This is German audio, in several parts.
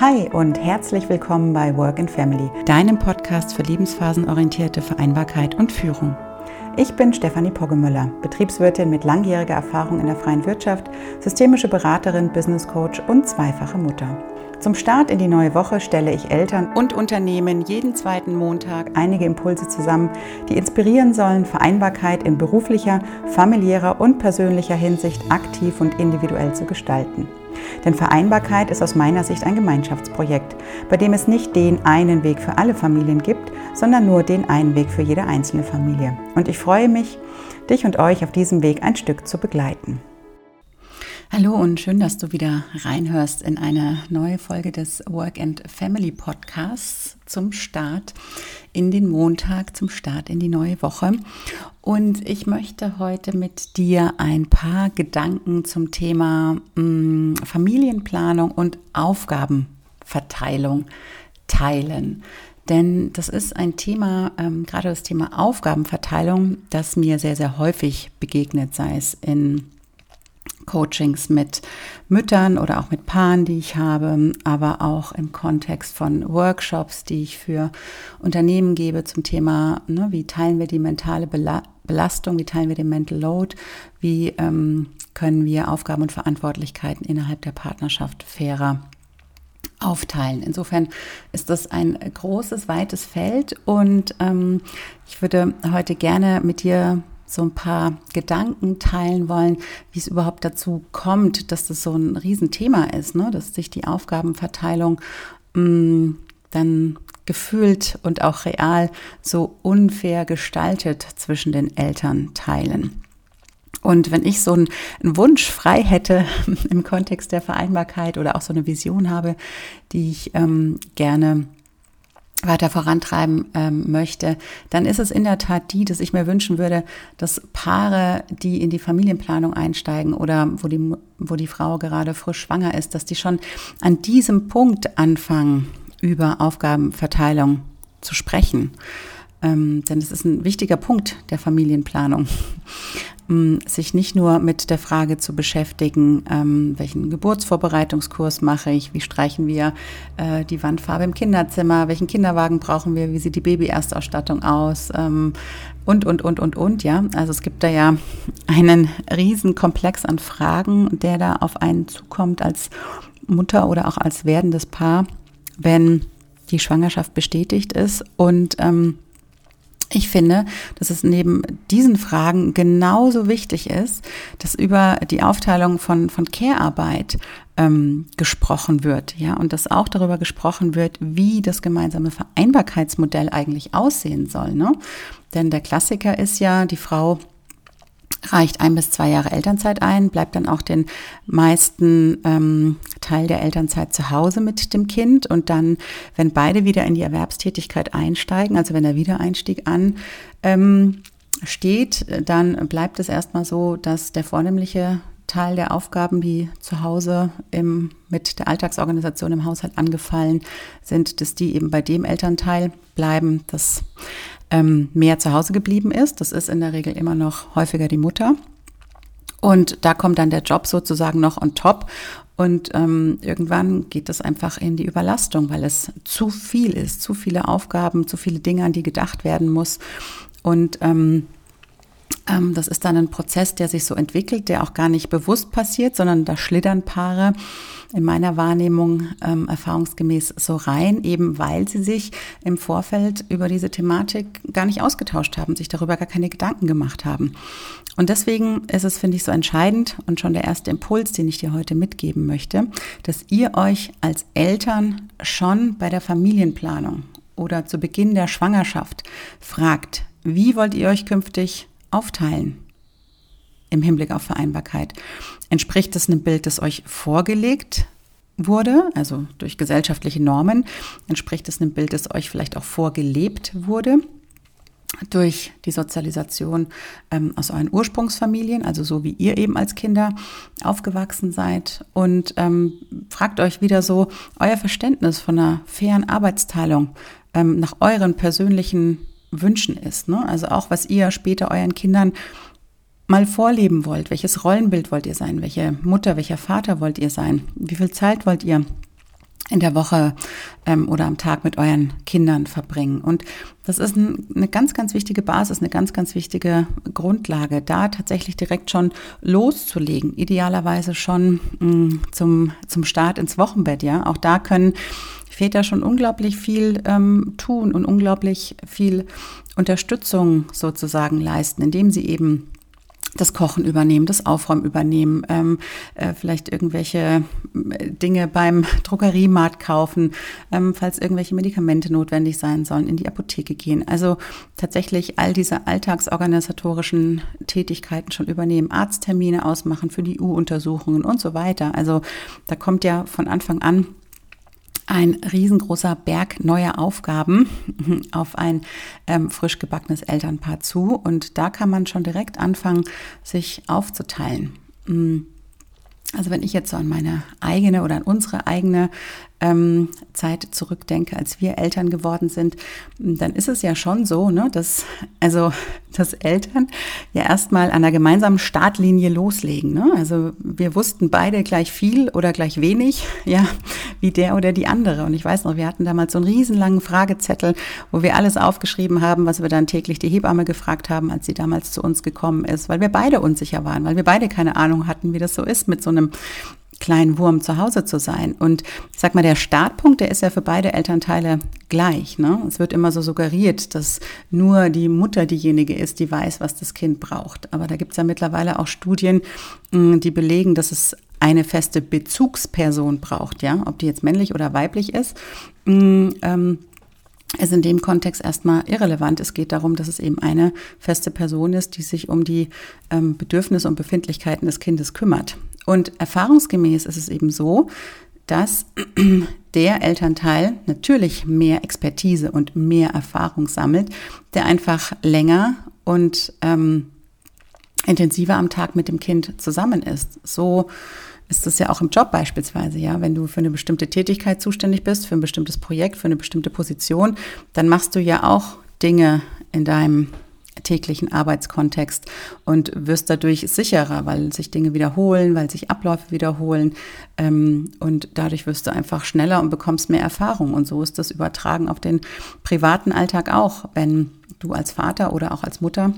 Hi und herzlich willkommen bei Work and Family, deinem Podcast für lebensphasenorientierte Vereinbarkeit und Führung. Ich bin Stefanie Poggemüller, Betriebswirtin mit langjähriger Erfahrung in der freien Wirtschaft, systemische Beraterin, Business Coach und zweifache Mutter. Zum Start in die neue Woche stelle ich Eltern und Unternehmen jeden zweiten Montag einige Impulse zusammen, die inspirieren sollen, Vereinbarkeit in beruflicher, familiärer und persönlicher Hinsicht aktiv und individuell zu gestalten. Denn Vereinbarkeit ist aus meiner Sicht ein Gemeinschaftsprojekt, bei dem es nicht den einen Weg für alle Familien gibt, sondern nur den einen Weg für jede einzelne Familie. Und ich freue mich, dich und euch auf diesem Weg ein Stück zu begleiten. Hallo und schön, dass du wieder reinhörst in eine neue Folge des Work and Family Podcasts zum Start in den Montag, zum Start in die neue Woche. Und ich möchte heute mit dir ein paar Gedanken zum Thema mm, Familienplanung und Aufgabenverteilung teilen. Denn das ist ein Thema, ähm, gerade das Thema Aufgabenverteilung, das mir sehr, sehr häufig begegnet, sei es in Coachings mit Müttern oder auch mit Paaren, die ich habe, aber auch im Kontext von Workshops, die ich für Unternehmen gebe zum Thema, ne, wie teilen wir die mentale Belastung, wie teilen wir den Mental Load, wie ähm, können wir Aufgaben und Verantwortlichkeiten innerhalb der Partnerschaft fairer aufteilen. Insofern ist das ein großes, weites Feld und ähm, ich würde heute gerne mit dir so ein paar Gedanken teilen wollen, wie es überhaupt dazu kommt, dass das so ein Riesenthema ist, ne? dass sich die Aufgabenverteilung mh, mm, dann gefühlt und auch real so unfair gestaltet zwischen den Elternteilen. Und wenn ich so einen, Wunsch frei hätte im Kontext der Vereinbarkeit oder auch so eine Vision habe, die ich ähm, gerne weiter vorantreiben ähm, möchte, dann ist es in der Tat die, dass ich mir wünschen würde, dass Paare, die in die Familienplanung einsteigen oder wo die, wo die Frau gerade frisch schwanger ist, dass die schon an diesem Punkt anfangen, über Aufgabenverteilung zu sprechen. Ähm, denn es ist ein wichtiger Punkt der Familienplanung sich nicht nur mit der Frage zu beschäftigen, ähm, welchen Geburtsvorbereitungskurs mache ich, wie streichen wir äh, die Wandfarbe im Kinderzimmer, welchen Kinderwagen brauchen wir, wie sieht die Babyerstausstattung aus ähm, und, und, und, und, und, ja. Also es gibt da ja einen riesen Komplex an Fragen, der da auf einen zukommt als Mutter oder auch als werdendes Paar, wenn die Schwangerschaft bestätigt ist und ähm, ich finde, dass es neben diesen Fragen genauso wichtig ist, dass über die Aufteilung von, von Care-Arbeit ähm, gesprochen wird, ja, und dass auch darüber gesprochen wird, wie das gemeinsame Vereinbarkeitsmodell eigentlich aussehen soll. Ne? Denn der Klassiker ist ja, die Frau reicht ein bis zwei Jahre Elternzeit ein, bleibt dann auch den meisten ähm, Teil der Elternzeit zu Hause mit dem Kind und dann, wenn beide wieder in die Erwerbstätigkeit einsteigen, also wenn der Wiedereinstieg an ähm, steht, dann bleibt es erstmal so, dass der vornehmliche Teil der Aufgaben, die zu Hause im, mit der Alltagsorganisation im Haushalt angefallen sind, dass die eben bei dem Elternteil bleiben. Das ähm, mehr zu Hause geblieben ist. Das ist in der Regel immer noch häufiger die Mutter. Und da kommt dann der Job sozusagen noch on top. Und ähm, irgendwann geht das einfach in die Überlastung, weil es zu viel ist, zu viele Aufgaben, zu viele Dinge, an die gedacht werden muss. Und ähm, das ist dann ein Prozess, der sich so entwickelt, der auch gar nicht bewusst passiert, sondern da schlittern Paare in meiner Wahrnehmung ähm, erfahrungsgemäß so rein, eben weil sie sich im Vorfeld über diese Thematik gar nicht ausgetauscht haben, sich darüber gar keine Gedanken gemacht haben. Und deswegen ist es, finde ich, so entscheidend und schon der erste Impuls, den ich dir heute mitgeben möchte, dass ihr euch als Eltern schon bei der Familienplanung oder zu Beginn der Schwangerschaft fragt, wie wollt ihr euch künftig aufteilen im Hinblick auf Vereinbarkeit? Entspricht es einem Bild, das euch vorgelegt wurde, also durch gesellschaftliche Normen? Entspricht es einem Bild, das euch vielleicht auch vorgelebt wurde? durch die Sozialisation ähm, aus euren Ursprungsfamilien, also so wie ihr eben als Kinder aufgewachsen seid. Und ähm, fragt euch wieder so euer Verständnis von einer fairen Arbeitsteilung ähm, nach euren persönlichen Wünschen ist. Ne? Also auch, was ihr später euren Kindern mal vorleben wollt. Welches Rollenbild wollt ihr sein? Welche Mutter, welcher Vater wollt ihr sein? Wie viel Zeit wollt ihr in der Woche ähm, oder am Tag mit euren Kindern verbringen. Und das ist ein, eine ganz, ganz wichtige Basis, eine ganz, ganz wichtige Grundlage, da tatsächlich direkt schon loszulegen. Idealerweise schon mh, mm, zum, zum Start ins Wochenbett. Ja, auch da können Väter schon unglaublich viel ähm, tun und unglaublich viel Unterstützung sozusagen leisten, indem sie eben das Kochen übernehmen, das Aufräumen übernehmen, ähm, äh, vielleicht irgendwelche äh, Dinge beim Drogeriemarkt kaufen, ähm, falls irgendwelche Medikamente notwendig sein sollen, in die Apotheke gehen. Also tatsächlich all diese alltagsorganisatorischen Tätigkeiten schon übernehmen, Arzttermine ausmachen für die U-Untersuchungen und so weiter. Also da kommt ja von Anfang an ein riesengroßer Berg neuer Aufgaben auf ein ähm, frisch gebackenes Elternpaar zu. Und da kann man schon direkt anfangen, sich aufzuteilen. Mm. Also wenn ich jetzt so an meine eigene oder an unsere eigene ähm, Zeit zurückdenke, als wir Eltern geworden sind, dann ist es ja schon so, ne, dass also dass Eltern ja erstmal an der gemeinsamen Startlinie loslegen. Ne? Also wir wussten beide gleich viel oder gleich wenig, ja, wie der oder die andere. Und ich weiß noch, wir hatten damals so einen riesenlangen Fragezettel, wo wir alles aufgeschrieben haben, was wir dann täglich die Hebamme gefragt haben, als sie damals zu uns gekommen ist, weil wir beide unsicher waren, weil wir beide keine Ahnung hatten, wie das so ist mit so einem kleinen Wurm zu Hause zu sein. Und ich sag mal, der Startpunkt, der ist ja für beide Elternteile gleich. Ne? Es wird immer so suggeriert, dass nur die Mutter diejenige ist, die weiß, was das Kind braucht. Aber da gibt es ja mittlerweile auch Studien, mm, die belegen, dass es eine feste Bezugsperson braucht, ja, ob die jetzt männlich oder weiblich ist. Mm, ähm, ist in dem Kontext erstmal irrelevant. Es geht darum, dass es eben eine feste Person ist, die sich um die ähm, Bedürfnisse und Befindlichkeiten des Kindes kümmert. Und erfahrungsgemäß ist es eben so, dass der Elternteil natürlich mehr Expertise und mehr Erfahrung sammelt, der einfach länger und ähm, intensiver am Tag mit dem Kind zusammen ist. So ist es ja auch im Job beispielsweise, ja, wenn du für eine bestimmte Tätigkeit zuständig bist, für ein bestimmtes Projekt, für eine bestimmte Position, dann machst du ja auch Dinge in deinem täglichen Arbeitskontext und wirst dadurch sicherer, weil sich Dinge wiederholen, weil sich Abläufe wiederholen ähm, und dadurch wirst du einfach schneller und bekommst mehr Erfahrung. Und so ist das übertragen auf den privaten Alltag auch, wenn du als Vater oder auch als Mutter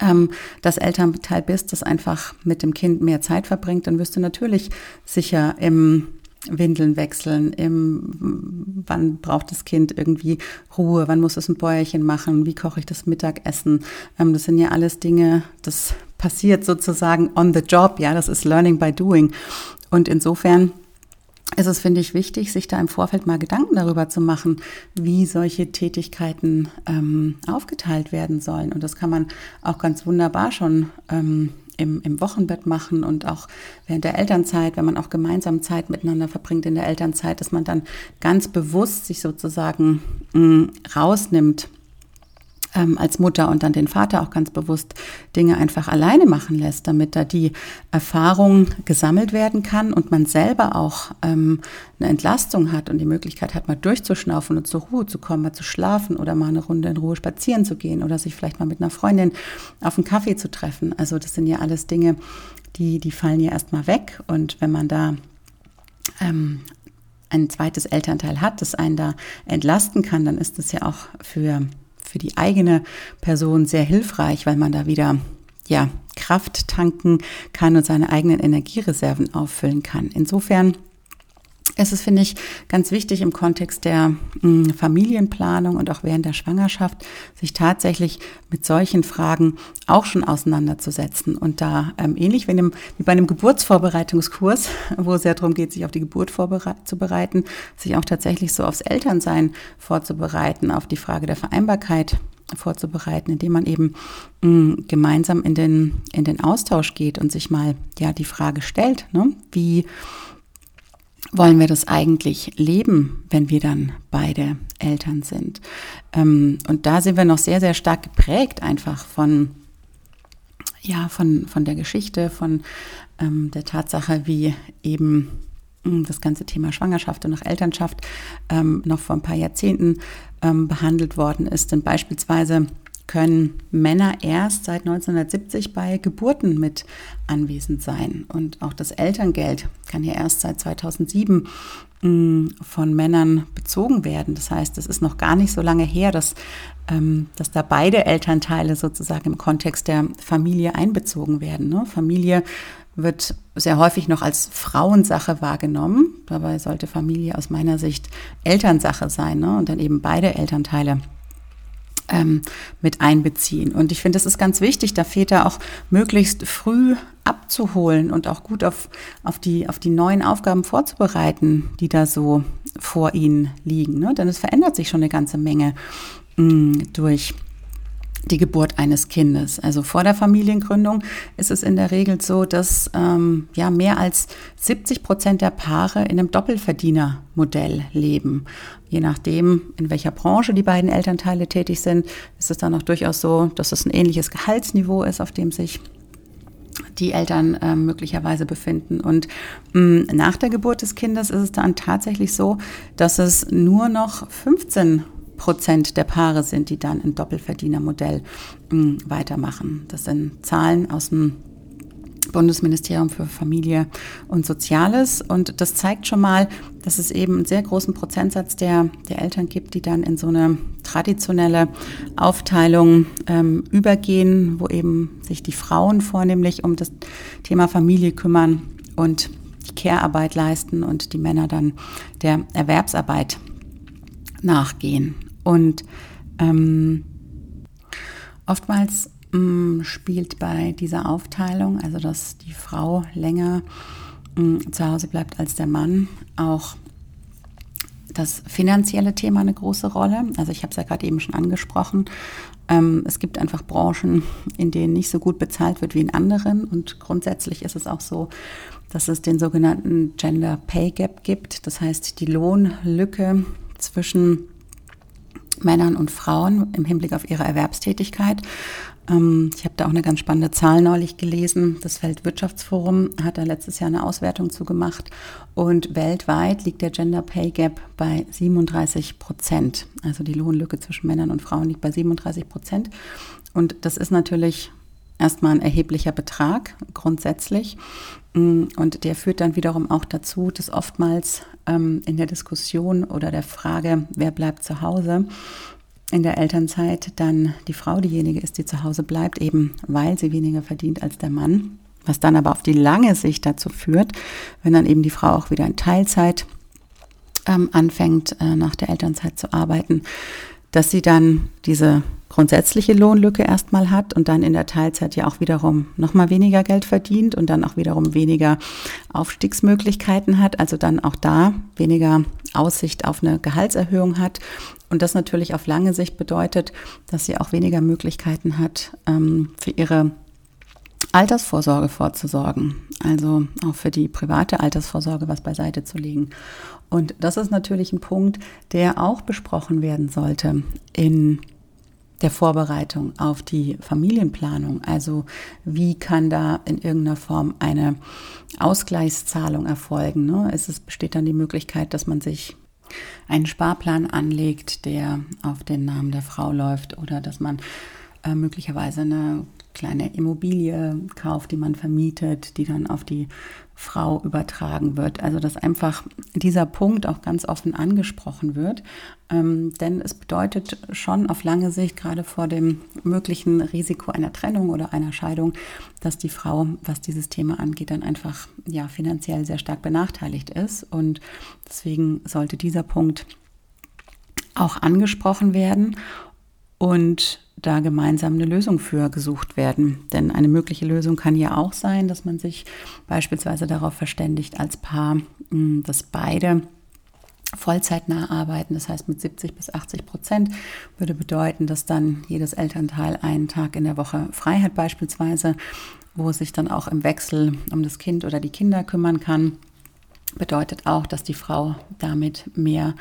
ähm, das Elternteil bist, das einfach mit dem Kind mehr Zeit verbringt, dann wirst du natürlich sicher im Windeln wechseln, im, wann braucht das Kind irgendwie Ruhe, wann muss es ein Bäuerchen machen, wie koche ich das Mittagessen. Ähm, das sind ja alles Dinge, das passiert sozusagen on the job, ja, das ist Learning by Doing. Und insofern ist es, finde ich, wichtig, sich da im Vorfeld mal Gedanken darüber zu machen, wie solche Tätigkeiten ähm, aufgeteilt werden sollen. Und das kann man auch ganz wunderbar schon ähm, im, im Wochenbett machen und auch während der Elternzeit, wenn man auch gemeinsam Zeit miteinander verbringt in der Elternzeit, dass man dann ganz bewusst sich sozusagen mh, mm, rausnimmt ähm, als Mutter und dann den Vater auch ganz bewusst Dinge einfach alleine machen lässt, damit da die Erfahrung gesammelt werden kann und man selber auch ähm, eine Entlastung hat und die Möglichkeit hat, mal durchzuschnaufen und zur Ruhe zu kommen, mal zu schlafen oder mal eine Runde in Ruhe spazieren zu gehen oder sich vielleicht mal mit einer Freundin auf einen Kaffee zu treffen. Also das sind ja alles Dinge, die, die fallen ja erstmal weg und wenn man da ähm, ein zweites Elternteil hat, das einen da entlasten kann, dann ist das ja auch für für die eigene Person sehr hilfreich, weil man da wieder ja, Kraft tanken kann und seine eigenen Energiereserven auffüllen kann. Insofern es ist, finde ich, ganz wichtig im Kontext der mh, hm, Familienplanung und auch während der Schwangerschaft, sich tatsächlich mit solchen Fragen auch schon auseinanderzusetzen. Und da ähm, ähnlich wie, einem, wie bei einem Geburtsvorbereitungskurs, wo es ja darum geht, sich auf die Geburt vorzubereiten, sich auch tatsächlich so aufs Elternsein vorzubereiten, auf die Frage der Vereinbarkeit vorzubereiten, indem man eben mh, hm, gemeinsam in den, in den Austausch geht und sich mal ja die Frage stellt, ne, wie wollen wir das eigentlich leben, wenn wir dann beide Eltern sind? Ähm, und da sind wir noch sehr, sehr stark geprägt einfach von, ja, von, von der Geschichte, von ähm, der Tatsache, wie eben hm, das ganze Thema Schwangerschaft und auch Elternschaft ähm, noch vor ein paar Jahrzehnten behandelt worden ist. Denn beispielsweise können Männer erst seit 1970 bei Geburten mit anwesend sein. Und auch das Elterngeld kann ja erst seit 2007 mm, von Männern bezogen werden. Das heißt, es ist noch gar nicht so lange her, dass, ähm, dass da beide Elternteile sozusagen im Kontext der Familie einbezogen werden. Ne? Familie wird sehr häufig noch als Frauensache wahrgenommen. Dabei sollte Familie aus meiner Sicht Elternsache sein ne? und dann eben beide Elternteile ähm, mit einbeziehen. Und ich finde, es ist ganz wichtig, da Väter auch möglichst früh abzuholen und auch gut auf, auf, die, auf die neuen Aufgaben vorzubereiten, die da so vor ihnen liegen. Ne? Denn es verändert sich schon eine ganze Menge mh, mm, durch die Geburt eines Kindes. Also vor der Familiengründung ist es in der Regel so, dass ähm, ja mehr als 70 Prozent der Paare in einem Doppelverdienermodell leben. Je nachdem, in welcher Branche die beiden Elternteile tätig sind, ist es dann auch durchaus so, dass es ein ähnliches Gehaltsniveau ist, auf dem sich die Eltern äh, möglicherweise befinden. Und mh, nach der Geburt des Kindes ist es dann tatsächlich so, dass es nur noch 15 Prozent der Paare sind, die dann im Doppelverdienermodell hm, weitermachen. Das sind Zahlen aus dem Bundesministerium für Familie und Soziales. Und das zeigt schon mal, dass es eben einen sehr großen Prozentsatz der, der Eltern gibt, die dann in so eine traditionelle Aufteilung ähm, übergehen, wo eben sich die Frauen vornehmlich um das Thema Familie kümmern und die Care-Arbeit leisten und die Männer dann der Erwerbsarbeit nachgehen. Und ähm, oftmals mh, mm, spielt bei dieser Aufteilung, also dass die Frau länger mh, mm, zu Hause bleibt als der Mann, auch das finanzielle Thema eine große Rolle. Also ich habe es ja gerade eben schon angesprochen. Ähm, es gibt einfach Branchen, in denen nicht so gut bezahlt wird wie in anderen. Und grundsätzlich ist es auch so, dass es den sogenannten Gender Pay Gap gibt. Das heißt, die Lohnlücke zwischen Männern und Frauen im Hinblick auf ihre Erwerbstätigkeit. Ähm, ich habe da auch eine ganz spannende Zahl neulich gelesen. Das Weltwirtschaftsforum hat da letztes Jahr eine Auswertung zu gemacht und weltweit liegt der Gender Pay Gap bei 37 Prozent. Also die Lohnlücke zwischen Männern und Frauen liegt bei 37 Prozent. Und das ist natürlich erstmal ein erheblicher Betrag grundsätzlich. Mm, und der führt dann wiederum auch dazu, dass oftmals ähm, in der Diskussion oder der Frage, wer bleibt zu Hause, in der Elternzeit dann die Frau diejenige ist, die zu Hause bleibt, eben weil sie weniger verdient als der Mann. Was dann aber auf die lange Sicht dazu führt, wenn dann eben die Frau auch wieder in Teilzeit ähm, anfängt, äh, nach der Elternzeit zu arbeiten, dass sie dann diese grundsätzliche Lohnlücke erstmal hat und dann in der Teilzeit ja auch wiederum nochmal weniger Geld verdient und dann auch wiederum weniger Aufstiegsmöglichkeiten hat, also dann auch da weniger Aussicht auf eine Gehaltserhöhung hat. Und das natürlich auf lange Sicht bedeutet, dass sie auch weniger Möglichkeiten hat, ähm, für ihre Altersvorsorge vorzusorgen, also auch für die private Altersvorsorge was beiseite zu legen. Und das ist natürlich ein Punkt, der auch besprochen werden sollte in der Vorbereitung auf die Familienplanung. Also wie kann da in irgendeiner Form eine Ausgleichszahlung erfolgen? Ne? Es ist, besteht dann die Möglichkeit, dass man sich einen Sparplan anlegt, der auf den Namen der Frau läuft oder dass man äh, möglicherweise eine kleine Immobilie kauft, die man vermietet, die dann auf die Frau übertragen wird. Also dass einfach dieser Punkt auch ganz offen angesprochen wird. Ähm, denn es bedeutet schon auf lange Sicht, gerade vor dem möglichen Risiko einer Trennung oder einer Scheidung, dass die Frau, was dieses Thema angeht, dann einfach ja, finanziell sehr stark benachteiligt ist. Und deswegen sollte dieser Punkt auch angesprochen werden. Und da gemeinsam eine Lösung für gesucht werden. Denn eine mögliche Lösung kann ja auch sein, dass man sich beispielsweise darauf verständigt als Paar, hm, dass beide vollzeitnah arbeiten, das heißt mit 70 bis 80 Prozent, würde bedeuten, dass dann jedes Elternteil einen Tag in der Woche frei hat beispielsweise, wo es sich dann auch im Wechsel um das Kind oder die Kinder kümmern kann. Bedeutet auch, dass die Frau damit mehr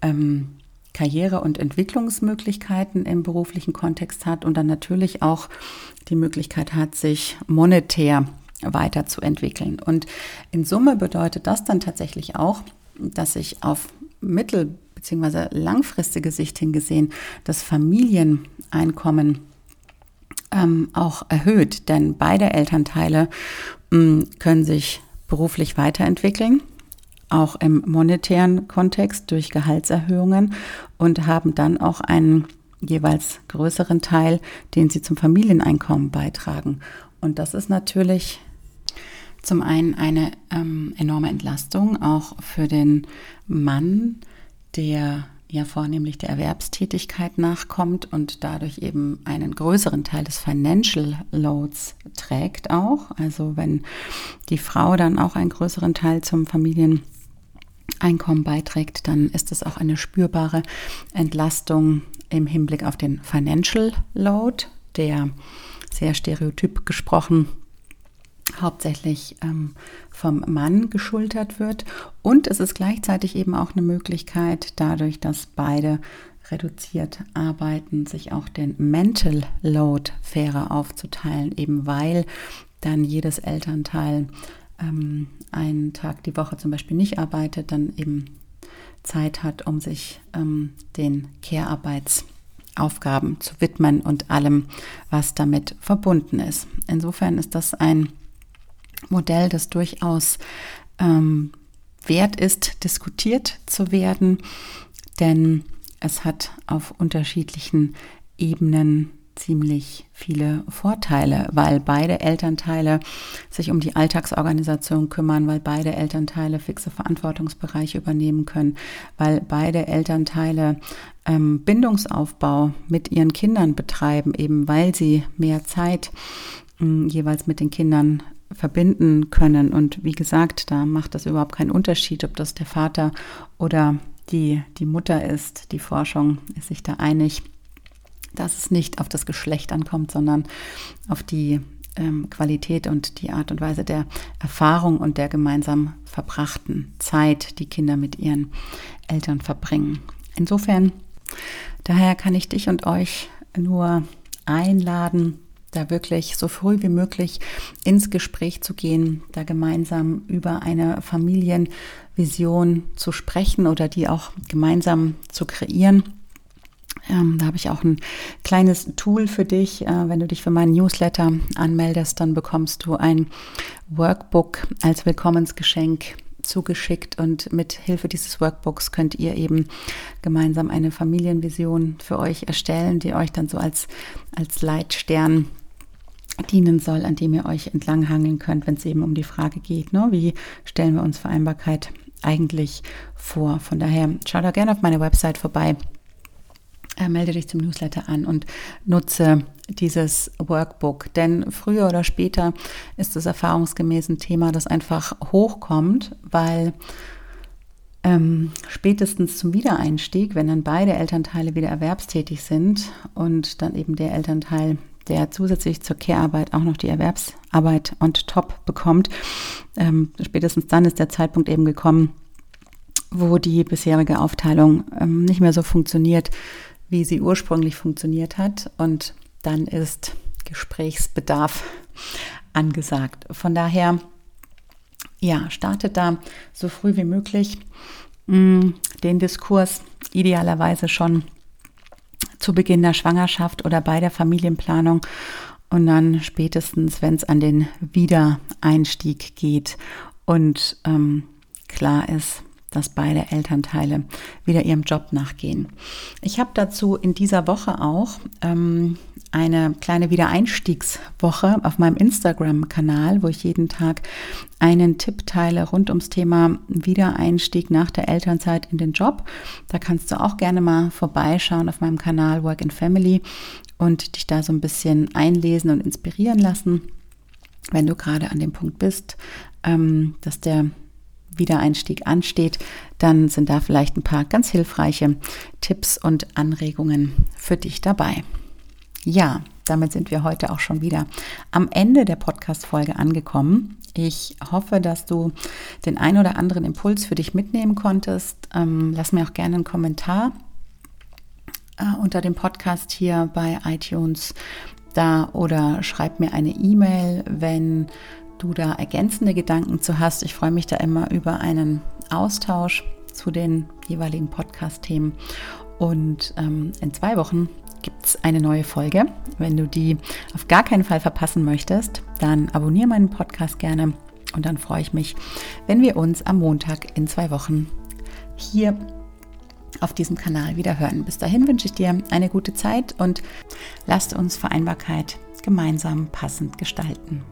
ähm, Karriere- und Entwicklungsmöglichkeiten im beruflichen Kontext hat und dann natürlich auch die Möglichkeit hat, sich monetär weiterzuentwickeln. Und in Summe bedeutet das dann tatsächlich auch, dass sich auf mittel- bzw. langfristige Sicht hingesehen das Familieneinkommen ähm, auch erhöht, denn beide Elternteile mh, mm, können sich beruflich weiterentwickeln, auch im monetären Kontext durch Gehaltserhöhungen und haben dann auch einen jeweils größeren Teil, den sie zum Familieneinkommen beitragen. Und das ist natürlich zum einen eine ähm, enorme Entlastung auch für den Mann, der ja vornehmlich der Erwerbstätigkeit nachkommt und dadurch eben einen größeren Teil des Financial Loads trägt auch. Also wenn die Frau dann auch einen größeren Teil zum Familieneinkommen beiträgt, dann ist das auch eine spürbare Entlastung im Hinblick auf den Financial Load, der sehr stereotyp gesprochen hauptsächlich ähm, vom Mann geschultert wird. Und es ist gleichzeitig eben auch eine Möglichkeit, dadurch, dass beide reduziert arbeiten, sich auch den Mental Load fairer aufzuteilen, eben weil dann jedes Elternteil ähm, einen Tag die Woche zum Beispiel nicht arbeitet, dann eben Zeit hat, um sich ähm, den Care-Arbeitsaufgaben zu widmen und allem, was damit verbunden ist. Insofern ist das ein Modell, das durchaus ähm, wert ist, diskutiert zu werden, denn es hat auf unterschiedlichen Ebenen ziemlich viele Vorteile, weil beide Elternteile sich um die Alltagsorganisation kümmern, weil beide Elternteile fixe Verantwortungsbereiche übernehmen können, weil beide Elternteile ähm, Bindungsaufbau mit ihren Kindern betreiben, eben weil sie mehr Zeit mh, jeweils mit den Kindern verbinden können. Und wie gesagt, da macht das überhaupt keinen Unterschied, ob das der Vater oder die, die Mutter ist. Die Forschung ist sich da einig, dass es nicht auf das Geschlecht ankommt, sondern auf die ähm, Qualität und die Art und Weise der Erfahrung und der gemeinsam verbrachten Zeit, die Kinder mit ihren Eltern verbringen. Insofern, daher kann ich dich und euch nur einladen, da wirklich so früh wie möglich ins Gespräch zu gehen, da gemeinsam über eine Familienvision zu sprechen oder die auch gemeinsam zu kreieren. Ähm, da habe ich auch ein kleines Tool für dich. Äh, wenn du dich für meinen Newsletter anmeldest, dann bekommst du ein Workbook als Willkommensgeschenk zugeschickt und mit Hilfe dieses Workbooks könnt ihr eben gemeinsam eine Familienvision für euch erstellen, die euch dann so als, als Leitstern dienen soll, an dem ihr euch entlanghangeln könnt, wenn es eben um die Frage geht, ne? wie stellen wir uns Vereinbarkeit eigentlich vor. Von daher schau da gerne auf meine Website vorbei, melde dich zum Newsletter an und nutze dieses Workbook. Denn früher oder später ist es erfahrungsgemäß ein Thema, das einfach hochkommt, weil ähm, spätestens zum Wiedereinstieg, wenn dann beide Elternteile wieder erwerbstätig sind und dann eben der Elternteil, der zusätzlich zur Care-Arbeit auch noch die Erwerbsarbeit on top bekommt, ähm, spätestens dann ist der Zeitpunkt eben gekommen, wo die bisherige Aufteilung ähm, nicht mehr so funktioniert, wie sie ursprünglich funktioniert hat. Und dann ist Gesprächsbedarf angesagt. Von daher, ja, startet da so früh wie möglich mm, den Diskurs, idealerweise schon zu Beginn der Schwangerschaft oder bei der Familienplanung und dann spätestens, wenn es an den Wiedereinstieg geht und ähm, klar ist, dass beide Elternteile wieder ihrem Job nachgehen. Ich habe dazu in dieser Woche auch ähm, eine kleine Wiedereinstiegswoche auf meinem Instagram-Kanal, wo ich jeden Tag einen Tipp teile rund ums Thema Wiedereinstieg nach der Elternzeit in den Job. Da kannst du auch gerne mal vorbeischauen auf meinem Kanal Work and Family und dich da so ein bisschen einlesen und inspirieren lassen, wenn du gerade an dem Punkt bist, ähm, dass der Wiedereinstieg ansteht, dann sind da vielleicht ein paar ganz hilfreiche Tipps und Anregungen für dich dabei. Ja, damit sind wir heute auch schon wieder am Ende der Podcast-Folge angekommen. Ich hoffe, dass du den ein oder anderen Impuls für dich mitnehmen konntest. Ähm, lass mir auch gerne einen Kommentar äh, unter dem Podcast hier bei iTunes da oder schreib mir eine E-Mail, wenn du da ergänzende Gedanken zu hast. Ich freue mich da immer über einen Austausch zu den jeweiligen Podcast-Themen. Und ähm, in zwei Wochen gibt es eine neue Folge. Wenn du die auf gar keinen Fall verpassen möchtest, dann abonniere meinen Podcast gerne und dann freue ich mich, wenn wir uns am Montag in zwei Wochen hier auf diesem Kanal wieder hören. Bis dahin wünsche ich dir eine gute Zeit und lasst uns Vereinbarkeit gemeinsam passend gestalten.